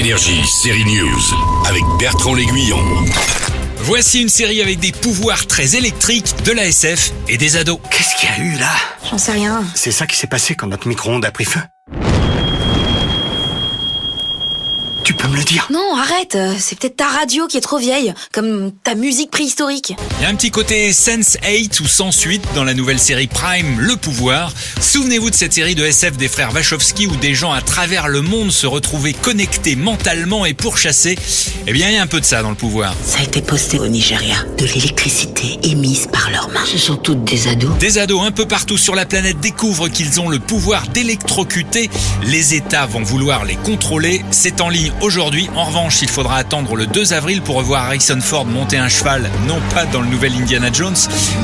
Énergie, série News, avec Bertrand L'Aiguillon. Voici une série avec des pouvoirs très électriques, de la SF et des ados. Qu'est-ce qu'il y a eu là? J'en sais rien. C'est ça qui s'est passé quand notre micro-ondes a pris feu Tu peux me le dire Non, arrête, euh, c'est peut-être ta radio qui est trop vieille, comme ta musique préhistorique. Il y a un petit côté Sense 8 ou sans suite dans la nouvelle série Prime, Le Pouvoir. Souvenez-vous de cette série de SF des frères Wachowski où des gens à travers le monde se retrouvaient connectés mentalement et pourchassés. Eh bien, il y a un peu de ça dans Le Pouvoir. Ça a été posté au Nigeria. De l'électricité émise par leurs mains. Ce sont toutes des ados. Des ados un peu partout sur la planète découvrent qu'ils ont le pouvoir d'électrocuter. Les États vont vouloir les contrôler. C'est en ligne aujourd'hui. En revanche, il faudra attendre le 2 avril pour revoir Harrison Ford monter un cheval, non pas dans le nouvel Indiana Jones.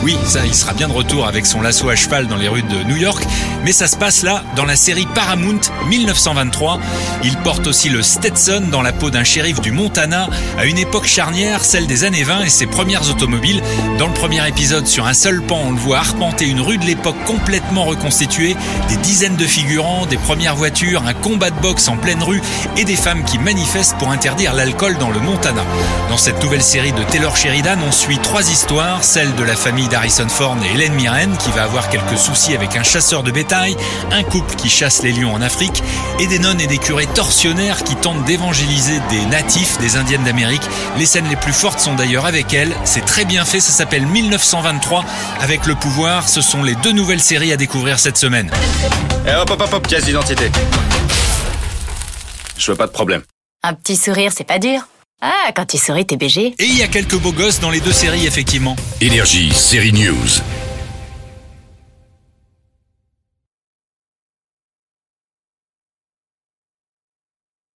Oui, ça, il sera bien de retour avec son lasso à cheval dans les rues de New York. Mais ça se passe là, dans la série Paramount 1923. Il porte aussi le Stetson dans la peau d'un shérif du Montana à une époque charnière, celle des années 20 et ses premières automobiles. Dans le premier épisode, sur un seul pan, on le voit arpenter une rue de l'époque complètement reconstituée, des dizaines de figurants, des premières voitures, un combat de boxe en pleine rue et des femmes qui manifestent pour interdire l'alcool dans le Montana. Dans cette nouvelle série de Taylor Sheridan, on suit trois histoires, celle de la famille d'Harrison Ford et Hélène Mirren qui va avoir quelques soucis avec un chasseur de bétail, un couple qui chasse les lions en Afrique et des nonnes et des curés tortionnaires qui tentent d'évangéliser des natifs, des indiennes d'Amérique. Les scènes les plus fortes sont d'ailleurs avec elles. C'est très bien fait, ça s'appelle 1923 avec le pouvoir. Ce sont les deux nouvelles séries à découvrir cette semaine. Eh hop hop hop hop, pièce d'identité. Je veux pas de problème. Un petit sourire, c'est pas dur. Ah, quand tu souris, t'es BG. Et il y a quelques beaux gosses dans les deux séries effectivement. Énergie, série News.